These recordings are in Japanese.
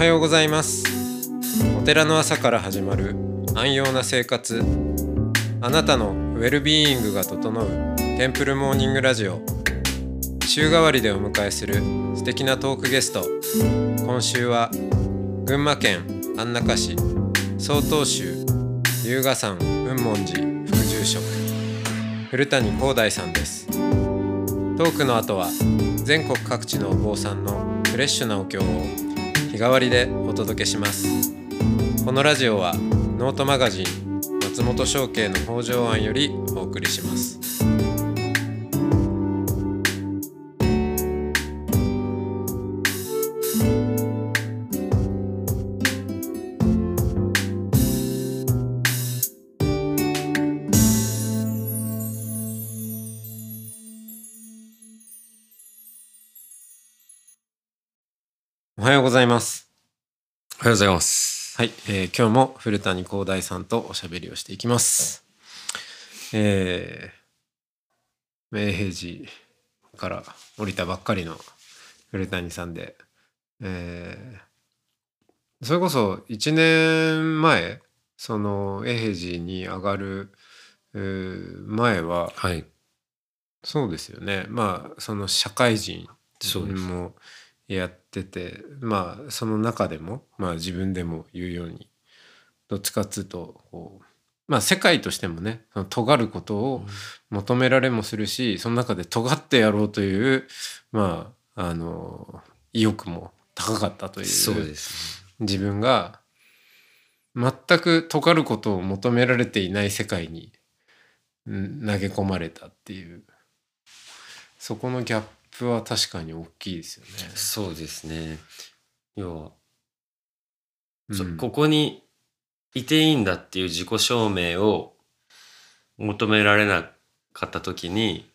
はようございます。お寺の朝から始まる安養な生活。あなたのウェルビーイングが整うテンプルモーニングラジオ。週替わりでお迎えする素敵なトークゲスト。今週は群馬県安中市。曹洞宗龍河山雲門寺副住職。古谷光大さんです。トークの後は全国各地のお坊さんのフレッシュなお経を替わりでお届けします。このラジオはノートマガジン松本商家の北条庵よりお送りします。ようございますおはようございます。はい、えー今日も古谷光大さんとおしゃべりをしていきます。えー、明平寺から降りたばっかりの古谷さんで、えーそれこそ1年前その永平寺に上がる、えー前ははい。そうですよねまあその社会人もやっててまあその中でもまあ自分でも言うようにどっちかっつうとこうまあ世界としてもねその尖ることを求められもするしその中で尖ってやろうというまああの意欲も高かったというそうです自分が全く尖ることを求められていない世界にうん投げ込まれたっていうそこのギャップは確かに大きいですよね。ね。そうですね。要は、そうんここにいていいんだっていう自己証明を求められなかった時に、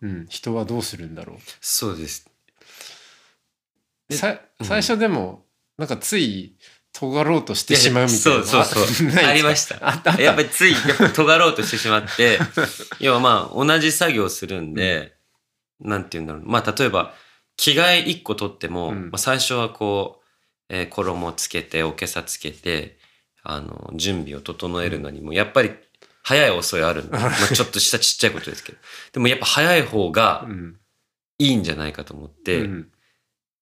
うん、人はどうするんだろそうです。う。で最初でも、なんかつい尖ろうとしてしまうみたいなそうそうそう。ありました。あったあったやっぱりつい、やっぱ尖ろうとしてしまって、要はまあ同じ作業をするんで、なんて言うんだろう。まあ例えば、着替え一個取っても、うん。まあ、最初はこう、えー衣つけて、おけさつけて、あの、準備を整えるのにも、やっぱり早い遅いあるの。まあちょっとしたちっちゃいことですけど。でもやっぱ早い方がうん。いいんじゃないかと思って、うん。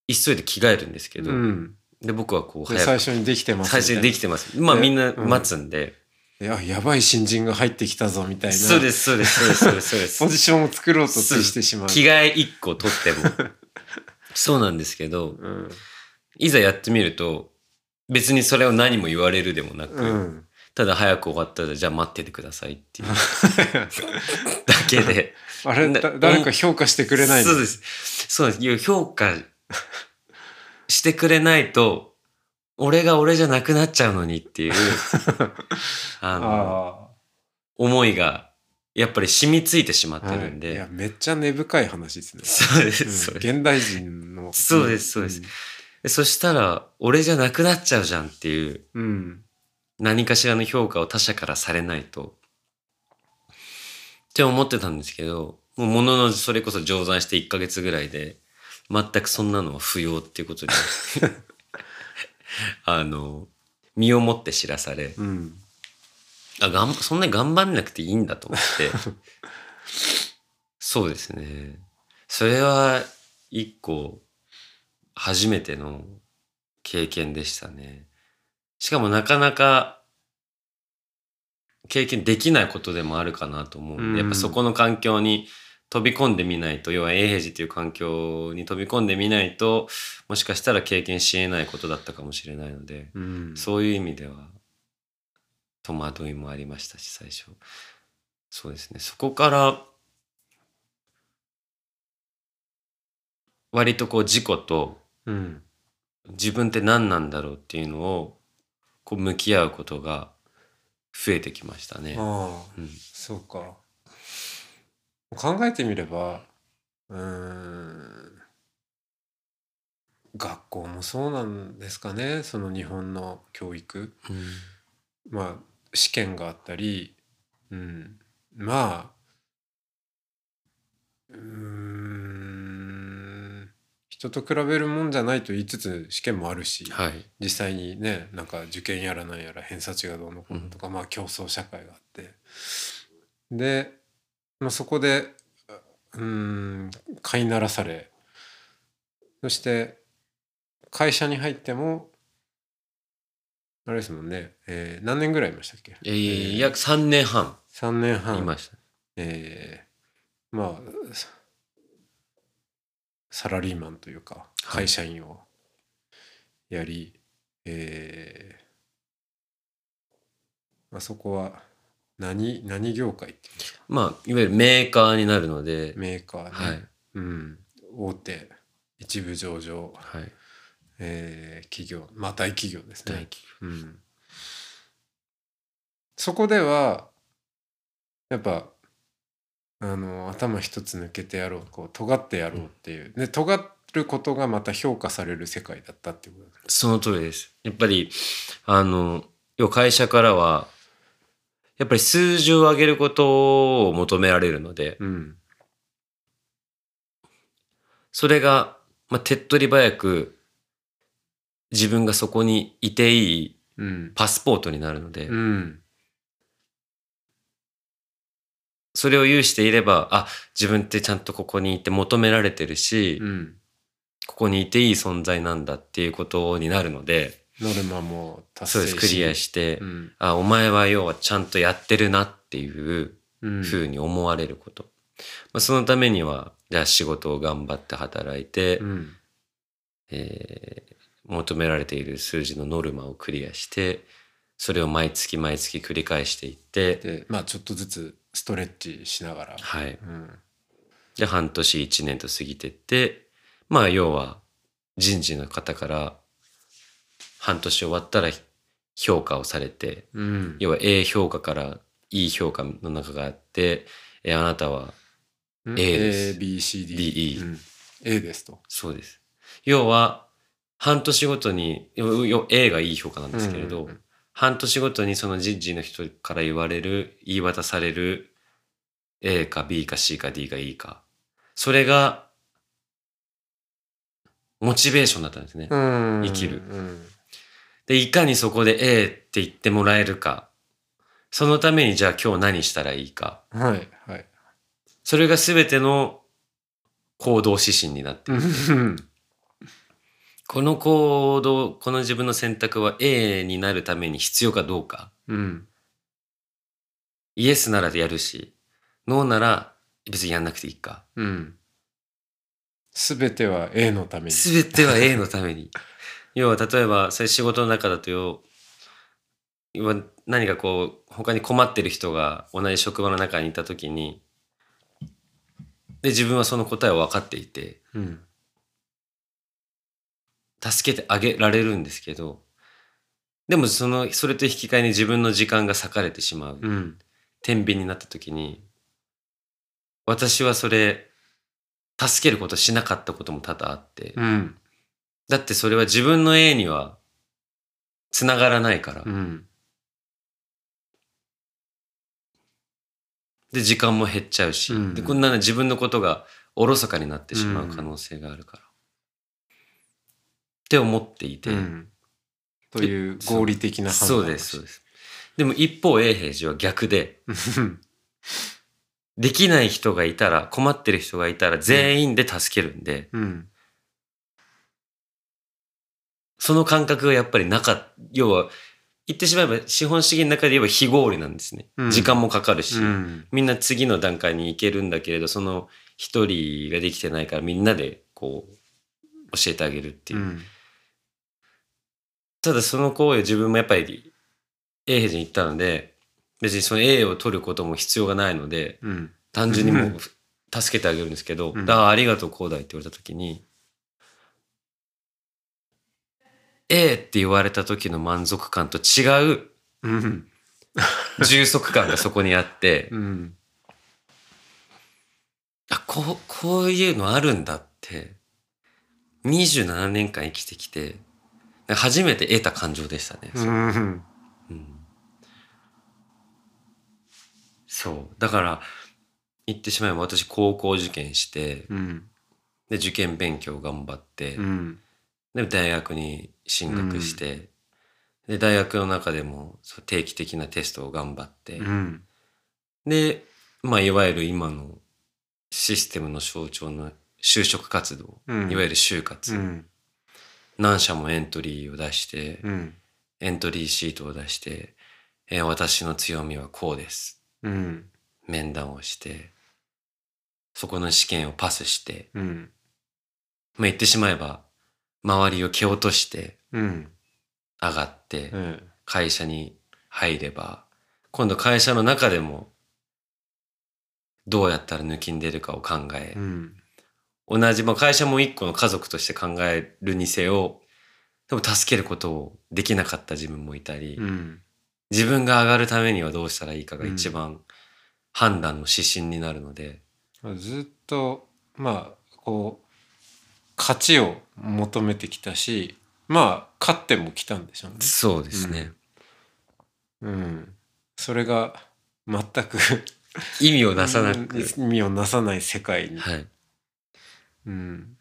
急いで着替えるんですけど、うん。で、僕はこうで早く、最初にできてます最初にできててます。まあでみんなうん。待つんで、いややばい新人が入ってきたぞみたいなそうです、そうです、そうです、そうです。ポジションを作ろうとしてしまう。着替え一個取っても。そうなんですけど、うんいざやってみると、別にそれを何も言われるでもなく、うんただ早く終わったら、じゃあ待っててくださいっていう だけで。あれ誰か評価してくれないの？そうです。そうです。いう評価してくれないと、俺が俺じゃなくなっちゃうのにっていう、あの、あ思いが、やっぱり染みついてしまっあ、てるんで。はいいやめっちゃ根深い話ですね。そうでうんす、そうです。現代人の。そうですそうですでそしたら、俺じゃなくなっちゃうじゃんっていう、うん。うん。何かしらの評価を他者からされないと。って思ってたんですけど、もうもののそれこそ乗算して1ヶ月ぐらいで、全くそんなのは不要っていうことに、あの、身をもって知らされ、うん。あ、がん、そんなに頑張んなくていいんだと思って。そうですね。それは一個初めての経験でしたね。しかもなかなか経験できないことでもあるかなと思うんで、うんやっぱそこの環境に飛び込んでみないと、要は永平寺という環境に飛び込んでみないと、もしかしたら経験し得ないことだったかもしれないので、うん。そういう意味では戸惑いもありましたし最初そうですねそこから割とこう自己とうん。自分って何なんだろうっていうのをこう向き合うことが増えてきましたね。うん、そうか。考えてみれば、うーん。学校もそうなんですかね。その日本の教育。まあ試験があったり、うん、まあうーん人と比べるもんじゃないと言いつつ試験もあるし、はい。実際にねなんか受験やらなんやら偏差値がどうのこうのとか、まあ競争社会があってで、まあ、そこでうーん飼いならされ。そして会社に入ってもあれですもんね、えー何年ぐらいいましたっけ？えー、約3年半。3年半。いました。えーまあさサラリーマンというかはい会社員をやり、えーまあ、そこは何何業界っていうんですか？まあ、いわゆるメーカーになるので、メーカーね、はい。うん、大手一部上場、はい。えー企業。まあ大企業ですね、大企うん、そこではやっぱあの頭一つ抜けてやろうこう尖ってやろうっていう、で尖ることがまた評価される世界だったっていうその通りです。やっぱり、あの、要は会社からは、やっぱり数字を上げることを求められるので、うん。それが、まあ、手っ取り早く、自分がそこにいていいうん。パスポートになるので、うん。それを有していれば、あ、自分ってちゃんとここにいて求められてるし、うん。ここにいていい存在なんだっていうことになるので、ノルマも達成そうです、クリアして、うん。あ、お前は要はちゃんとやってるなっていううん。ふうに思われること。まあ、そのためには、じゃあ仕事を頑張って働いて、うん。えー求められている数字のノルマをクリアして、それを毎月毎月繰り返していって、でまあちょっとずつストレッチしながら、はい。うん。で、半年一年と過ぎてって、まあ要は人事の方から半年終わったら評価をされて、うん。要は A 評価から E 評価の中があって、えあなたはうん。A です。ABCD DE うん。A ですと。そうです。要は半年ごとに、A がいい評価なんですけれど、うんうん。半年ごとにその人事の人から言われる、言い渡される A か B か C か D がいいか。それが、モチベーションだったんですね。うん。生きる。うんで、いかにそこで A って言ってもらえるか。そのためにじゃあ今日何したらいいか。はいはい。それが全ての行動指針になっている。う んこの行動、この自分の選択は A になるために必要かどうか。うんイエスならでやるし、ノーなら別にやんなくていいか。うん。すべては A のために。すべては A のために。要は例えば、それ仕事の中だとよ、要は何かこう、他に困ってる人が同じ職場の中にいたときに、で、自分はその答えを分かっていて、うん助けてあげられるんですけど、でもその、それと引き換えに自分の時間が割かれてしまう。うん天秤になった時に、私はそれ、助けることしなかったことも多々あって、うんだってそれは自分の A には繋がらないから。うん。で、時間も減っちゃうし、うん。で、こんなの自分のことがおろそかになってしまう可能性があるから。って思っていて、うん。という合理的な判断そうです、そうです。でも一方、永平寺は逆で、う んできない人がいたら、困ってる人がいたら全員で助けるんで、うんその感覚がやっぱりなかっ要は、言ってしまえば資本主義の中で言えば非合理なんですね。うん。時間もかかるし、うん。みんな次の段階に行けるんだけれど、その一人ができてないからみんなでこう、教えてあげるっていう。うん。ただその行為を自分もやっぱり A 平寺に行ったので、別にその A を取ることも必要がないので、うん。単純にもううん助けてあげるんですけど、うん。だからありがとう、こうだいって言われた時に、A って言われた時の満足感と違ううん。充足感がそこにあって、うん。あ、こう、こういうのあるんだって、27年間生きてきて、初めて得た感情でしたね。うん。う。ん。そう。だから、言ってしまえば私高校受験して、うん。で受験勉強頑張って、うんで大学に進学して、で大学の中でもそう定期的なテストを頑張って、うん。で、まあ、いわゆる今のシステムの象徴の就職活動、うん。いわゆる就活、うん。何社もエントリーを出して、うん。エントリーシートを出して、えー私の強みはこうです。うん。面談をして、そこの試験をパスして、うん。まあ、言ってしまえば、周りを蹴落としてうん。上がって、え会社に入れば、今度会社の中でも、どうやったら抜きん出るかを考ええう、ん。同じ、まあ、会社も一個の家族として考えるにせよ、でも助けることをできなかった自分もいたり、うん。自分が上がるためにはどうしたらいいかが一番判断の指針になるので、ずっとまあこう勝ちを求めてきたしまあ勝ってもきたんでしょうね。そうですね。うん、それが全く 意味をなさなく、意味をなさない世界に、はい。うん、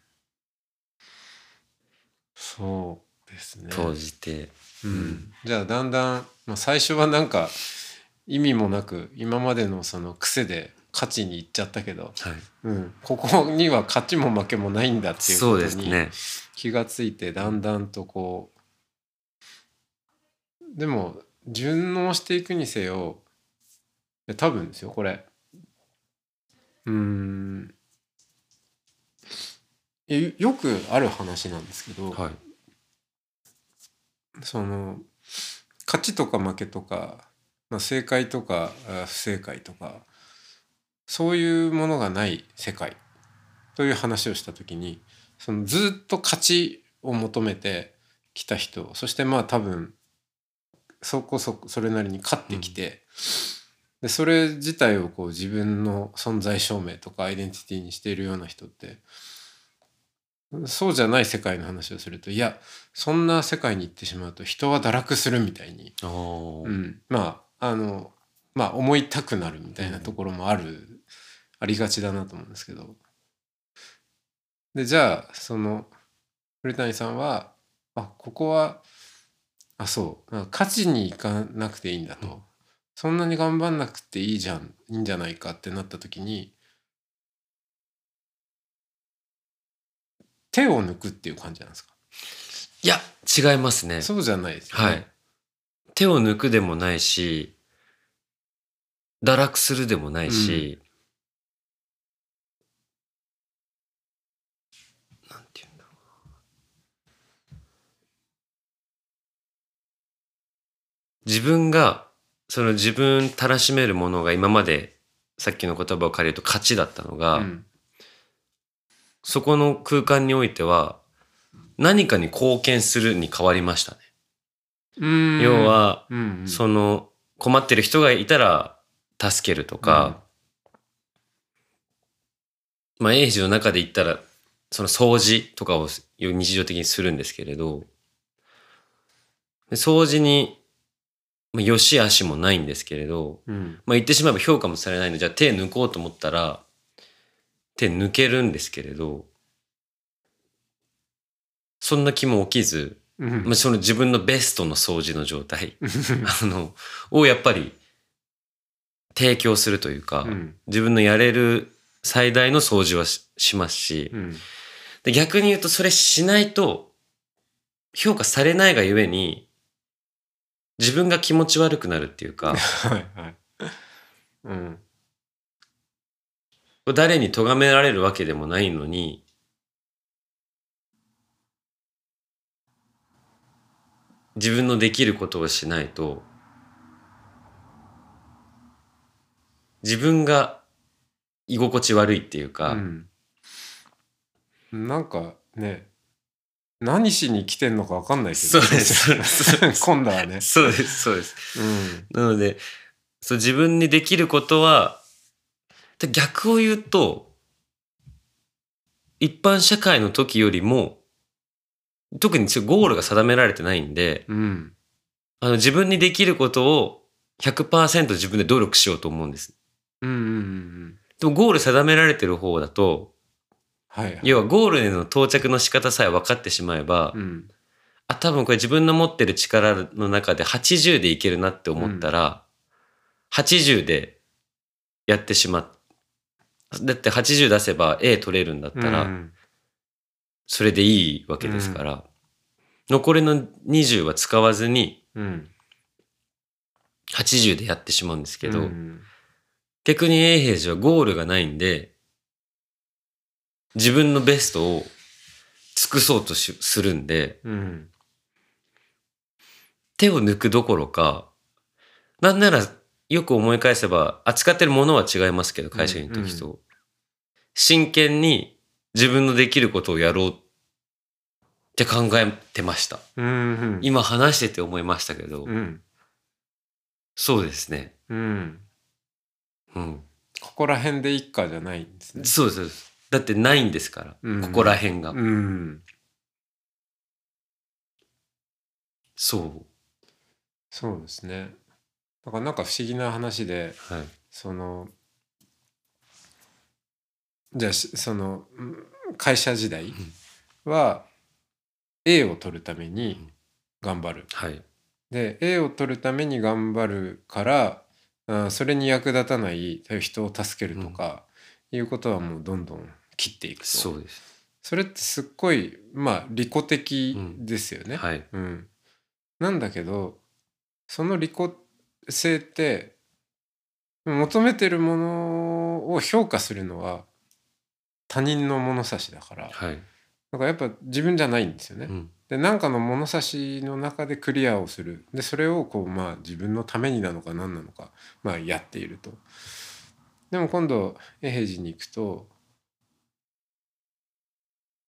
そうですね。投じて、うん、じゃあだんだん、まあ、最初はなんか意味もなく今までのその癖で勝ちに行っちゃったけど、はい。うん、ここには勝ちも負けもないんだっていうことに。気がついてだんだんとこうでも順応していくにせよ多分ですよこれうーんよくある話なんですけど、はい。その勝ちとか負けとか、まあ、正解とかあ不正解とかそういうものがない世界という話をした時にそのずっと勝ちを求めてきた人そしてまあ多分そこそこそれなりに勝ってきて、でそれ自体をこう自分の存在証明とかアイデンティティにしているような人ってそうじゃない世界の話をするといやそんな世界に行ってしまうと人は堕落するみたいに、うん、まああのまあ思いたくなるみたいなところもある、ありがちだなと思うんですけどでじゃあその古谷さんはあここはあそう勝ちに行かなくていいんだと、うんそんなに頑張んなくていいじゃんいいんじゃないかってなった時に手を抜くっていう感じなんですか？いや、違いますね。そうじゃないですよね。はい。手を抜くでもないし、堕落するでもないし、なんて言うんだろう。自分が、その自分たらしめるものが今まで、さっきの言葉を借りると勝ちだったのが、うん。そこの空間においては、何かに貢献するに変わりましたね。うん。要、は、うんうん。その困ってる人がいたら助けるとか、まあエイジの中で言ったらその掃除とかを日常的にするんですけれどで掃除にまあ良し悪しもないんですけれど、うん。まあ、言ってしまえば評価もされないのでじゃあ手抜こうと思ったら手抜けるんですけれどそんな気も起きず、うん。まあ、その自分のベストの掃除の状態あの、をやっぱり提供するというか、うん。自分のやれる最大の掃除はししますし、うん。で逆に言うとそれしないと評価されないがゆえに自分が気持ち悪くなるっていうか、はいはい。うん。誰に咎められるわけでもないのに、自分のできることをしないと、自分が居心地悪いっていうか、うん。なんかね何しに来てんのか分かんないけど。そうですそうです。今度はね。そうです、そうです。うん。なので、そう自分にできることは、で逆を言うと、一般社会の時よりも、特にそうゴールが定められてないんで、うん。あの自分にできることを100%自分で努力しようと思うんです。うんうんうん。でもゴール定められてる方だと、はいはい。要はゴールへの到着の仕方さえ分かってしまえば、うん。あ、多分これ自分の持ってる力の中で80でいけるなって思ったら、80でやってしまっだって80出せば A 取れるんだったら、うん。それでいいわけですから、残りの20は使わずにうん。80でやってしまうんですけど、うん。逆に永平寺はゴールがないんで、自分のベストを尽くそうとしするんで、うん手を抜くどころか、なんならよく思い返せば、扱ってるものは違いますけど、会社員の時と。真剣に自分のできることをやろうって考えてました。うん今話してて思いましたけど、うんそうですね。うんうん。ここら辺でいっかじゃないんですねそうです。だってないんですから、うんここら辺が。うんそう。そうですねだからなんか不思議な話ではい。そのじゃあしそのうん会社時代は A を取るために頑張る。はい。で A を取るために頑張るからあそれに役立たない人を助けるとか、いうことはもうどんどん切っていくとそうです。それってすっごいまあ利己的ですよね。はい。うん、なんだけどその利己性って求めてるものを評価するのは他人の物差しだからはい。だからやっぱ自分じゃないんですよね。うん。で何かの物差しの中でクリアをするでそれをこうまあ自分のためになのか何なのかまあやっていると。でも今度永平寺に行くと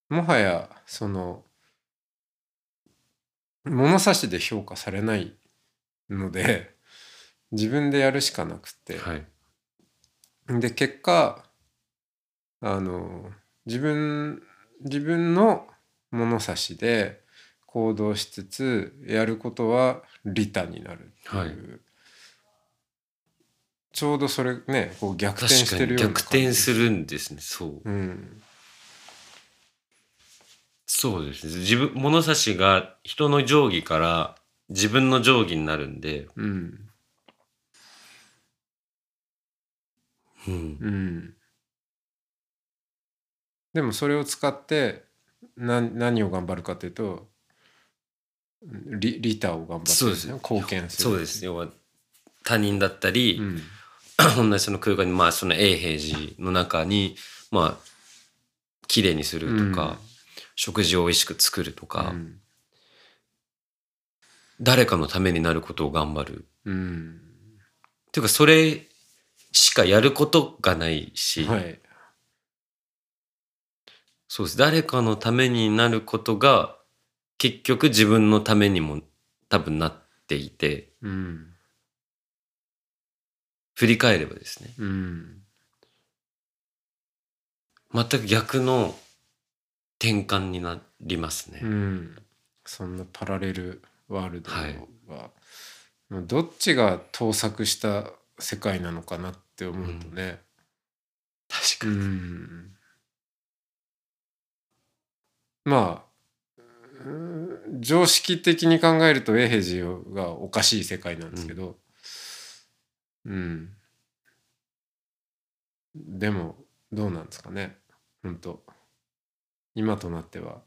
もはやその物差しで評価されないので自分でやるしかなくて、はい。で結果あの自分自分の物差しで行動しつつやることは利他になるっていう、はいちょうどそれねこう逆転してるような逆転するんですね。そう。うんそうですね。自分、物差しが人の定規から自分の定規になるんで、うんうん。うんでもそれを使って何何を頑張るかというと利利他を頑張ってそうですね貢献するそうです。要は、他人だったり、うん 同じその空間に、まあ、その永平寺の中に、まあ、綺麗にするとか、うん。食事を美味しく作るとか、うん。誰かのためになることを頑張る。うん。っていうか、それしかやることがないし、はい。そうです。誰かのためになることが、結局自分のためにも多分なっていて、うん振り返ればですね、うん。全く逆の転換になりますね。うん。そんなパラレルワールドはいは、どっちが盗作した世界なのかなって思うとね、確かに。うん。まあうん常識的に考えると永平寺がおかしい世界なんですけどうん、でもどうなんですかね。本当。今となっては。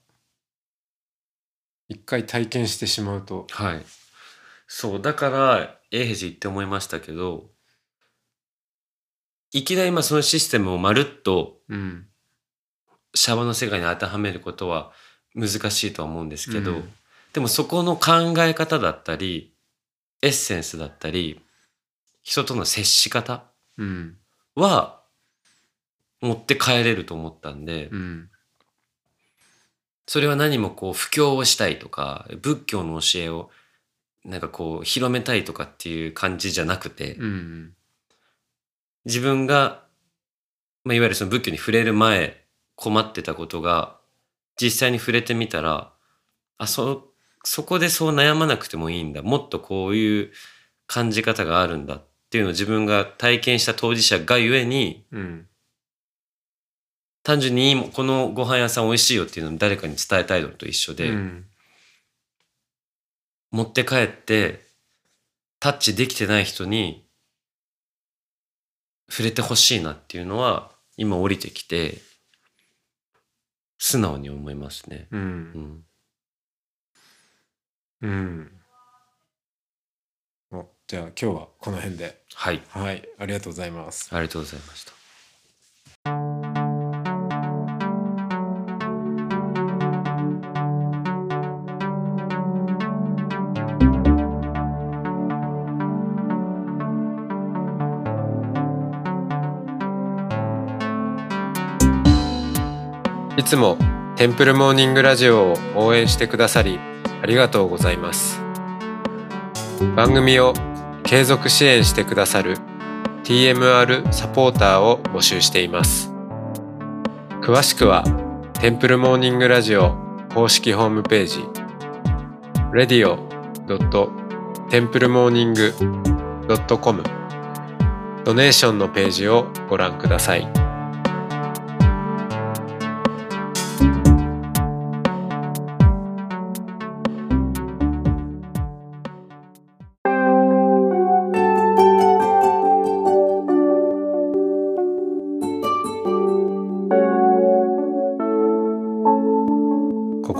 一回体験してしまうと。はい。そう、だから、永平寺行って思いましたけど、いきなり今そのシステムをまるっとうん。シャワーの世界に当てはめることは難しいとは思うんですけど、うん。でもそこの考え方だったり、エッセンスだったり、人との接し方うん。は持って帰れると思ったんで、うん。それは何もこう布教をしたいとか、仏教の教えをなんかこう広めたいとかっていう感じじゃなくて、うん自分が、まあ、いわゆるその仏教に触れる前困ってたことが実際に触れてみたら、あ、そ、そこでそう悩まなくてもいいんだ。もっとこういう感じ方があるんだっていうのを自分が体験した当事者がゆえに、うん。単純にこのご飯屋さん美味しいよっていうのを誰かに伝えたいのと一緒で、うん。持って帰ってタッチできてない人に触れてほしいなっていうのは今降りてきて素直に思いますね。ううん。ん、うん。おじゃあ今日はこの辺で。はい。はい。ありがとうございます。ありがとうございました。いつもテンプルモーニングラジオを応援してくださりありがとうございます。番組を継続支援してくださる TMR サポーターを募集しています詳しくはテンプルモーニングラジオ公式ホームページ radio.templemorning.com ドネーションのページをご覧ください。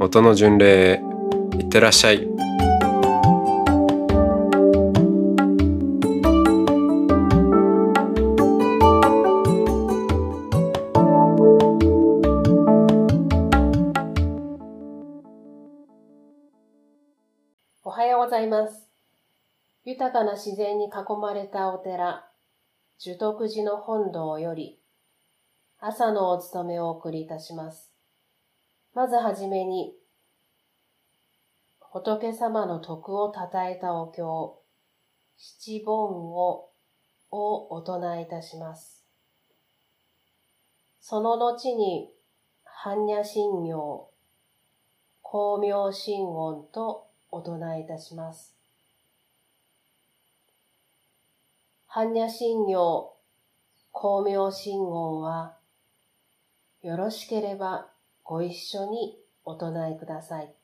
音の巡礼いってらっしゃい。おはようございます。豊かな自然に囲まれたお寺、寿徳寺の本堂より、朝のお勤めをお送りいたします。まずはじめに、仏様の徳を称えたお経、七本を、をお唱えいたします。その後に、般若心経、光明心音とお唱えいたします。般若心経、光明心音は、よろしければご一緒にお唱えください。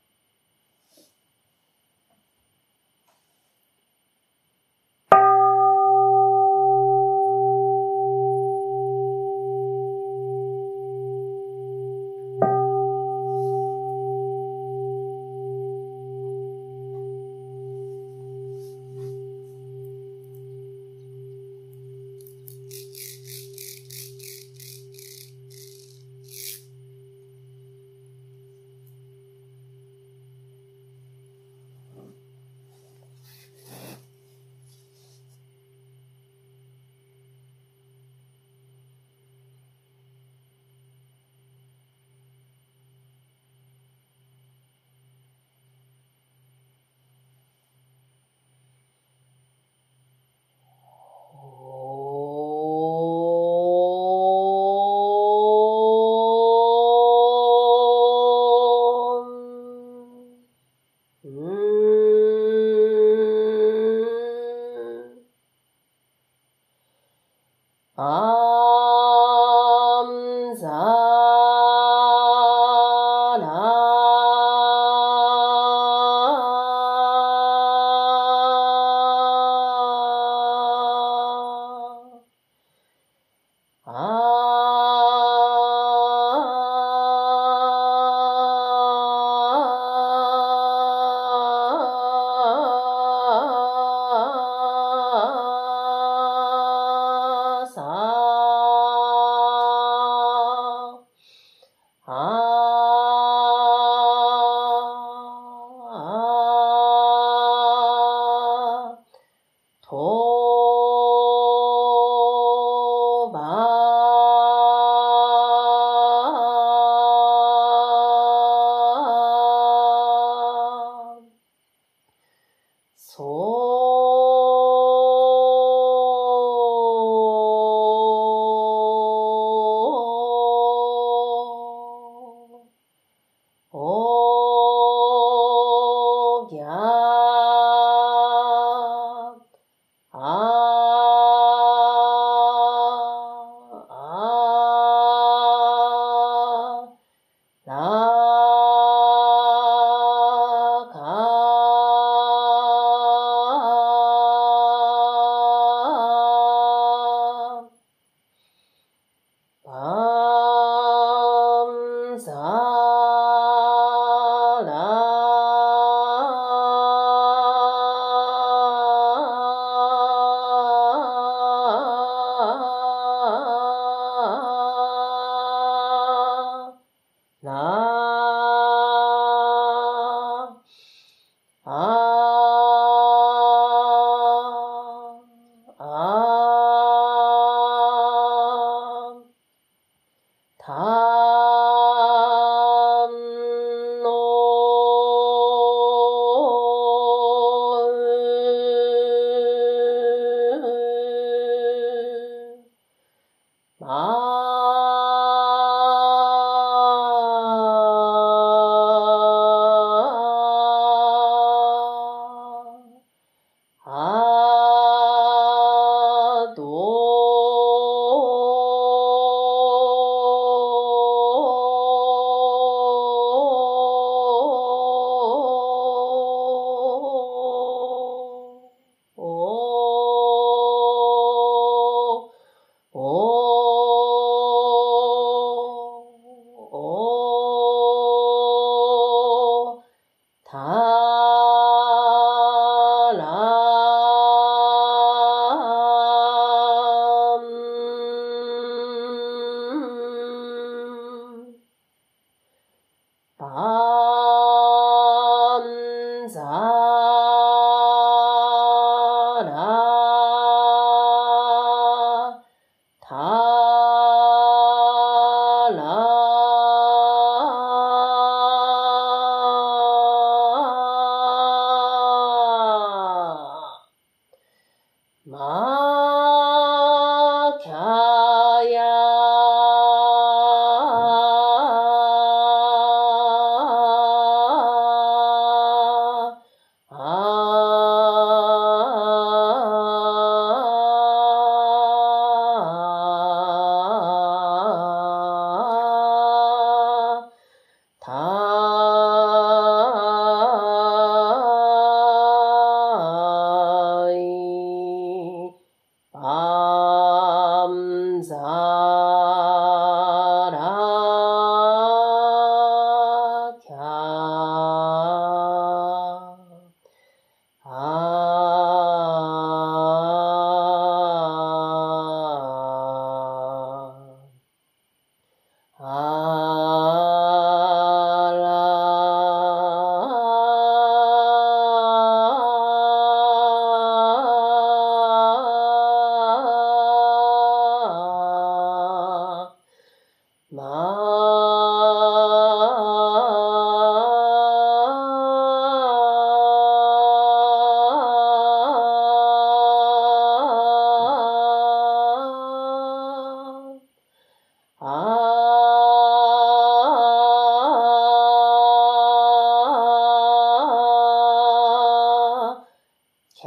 き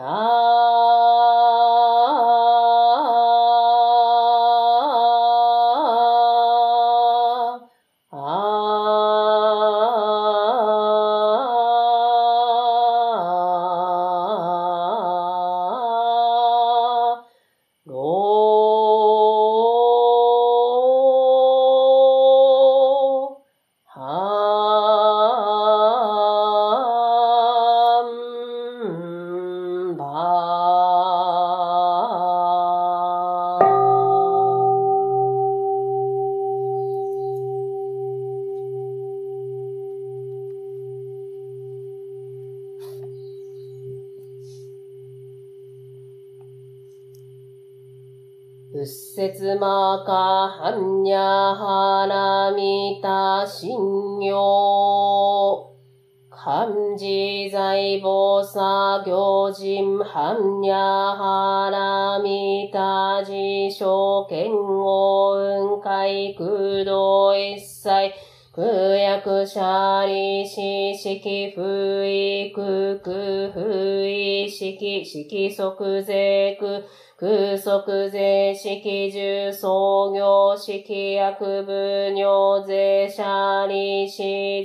人はんにゃはらみた自称剣を雲海空洞一切空薬者利子式不意空空不意式式即税空空即税式重創業式薬部尿税者利子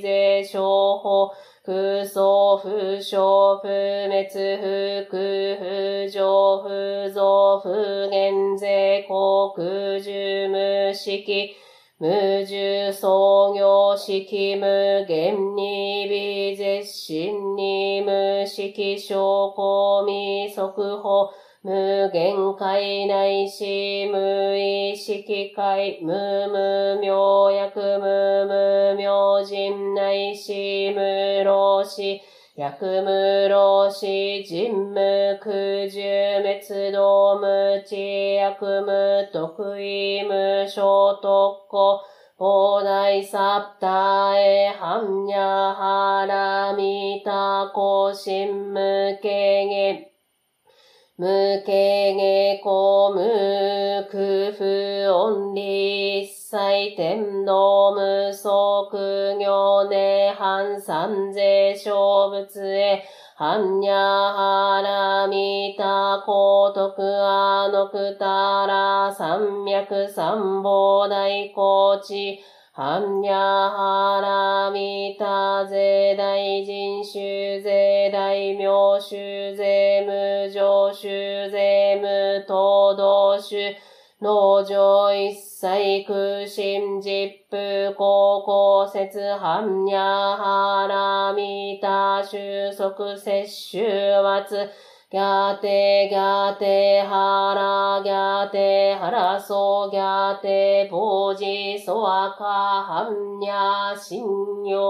税商法空想不詳不滅不空不上不増不減税航空重無式無重創業式無限に微絶心に無式証拠未速報無限界内し無意識界無無明薬無無明人内し無老死薬無老死人無空重滅動無知薬無得意無小特攻放大サプタエハンニャハラミタコシン無軽減無軽下公無空不音理一切天道無足行涅槃三世小仏へ般若波羅蜜多高徳あのくたら三脈三宝大高地知般若波羅蜜多税大人衆税大名衆税無常衆税無東道衆農場一切空心実布高校説般若波羅蜜多収束摂取圧ギャテギャテハラギャテハラソギャテポジソアカハンニャシンヨ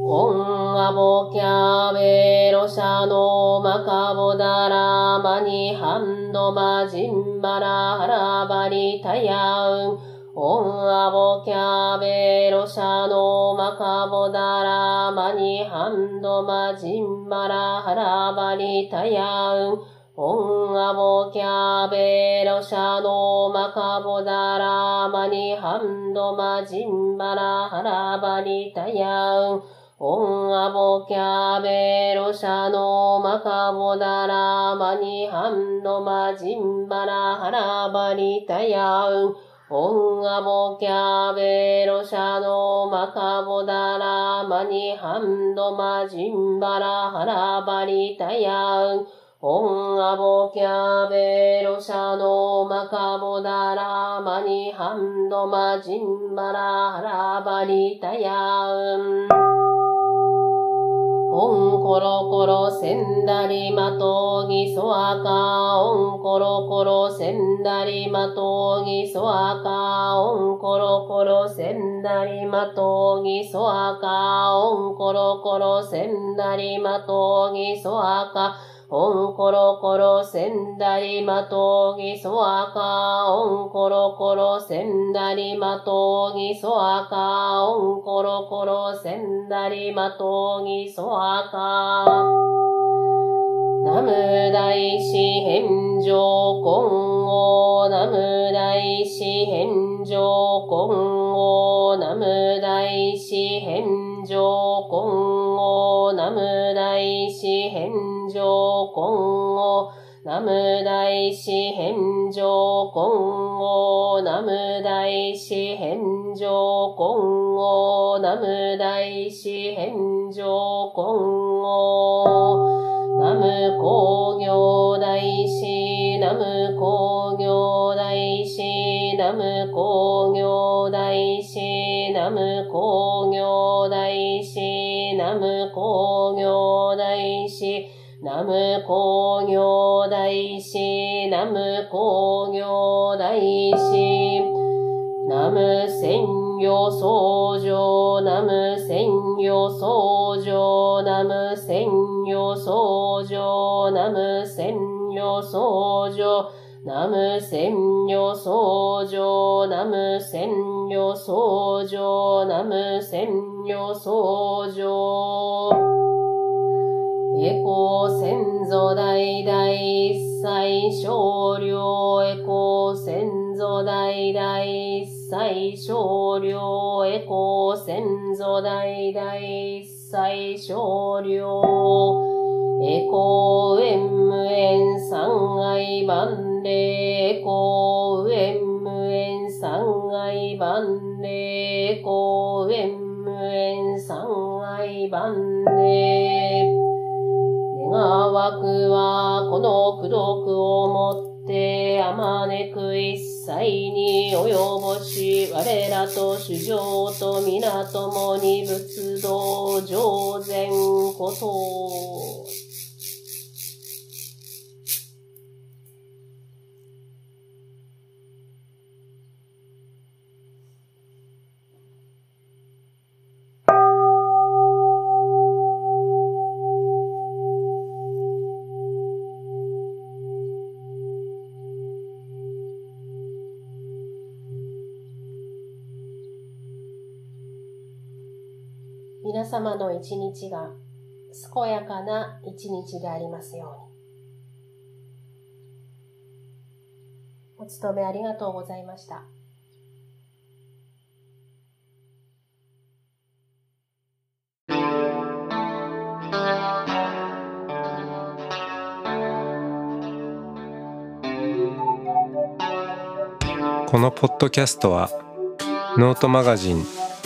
オンアボキャベロシャノマカボダラマニハンドマジンバラハラバリタヤウンオンアボキャベロシャノマカボダラマニハンドマジンバラハラバリタヤウン。オンアボキャベロシャノマカボダラマニハンドマジンバラハラバリタヤウン。オンアボキャベロシャノマカボダラマニハンドマジンバラハラバリタヤウン。オンアボキャベロシャノマカボダラマニハンドマジンバラハラバリタヤン。オンアボキャベロシャノマカボダラマニハンドマジンバラハラバリタヤン。オンコロコロせんだりまとぎそあか、おんころころせんだりまとぎそあか、おんころころせんだりまとぎそあか、おんころころせんだりまとぎそあか、オンコロコロセンダリマトギソアカオンコロコロセンダリマトギソアカオンコロコロセンダリマトギソアカナム大師返上今後ナム大師返上今後ナム大師返上今後ナム大師返上今後ナム大師返上今後ナム大師返上今後ナム大師返上今後ナム工業大師ナム工業大師ナム工業大師ナム工業ナム工業大師ナム工業大師。ナム専用相乗ナム専用相乗ナム専用相乗ナム専用相乗ナム専用相乗ナム専用相乗ナム専用相乗エコ先祖代々一切少量エコ先祖代々一切少量エコ先祖代々一切少量エコウエンムエン三愛万礼エコウエンムエン三愛万礼エコウエンムエン三愛万礼枠はこの功徳をもってあまねく一切に及ぼし我らと主情と皆共に仏道上善こと。皆様の一日が健やかな一日でありますように。お勤めありがとうございました。このポッドキャストはノートマガジン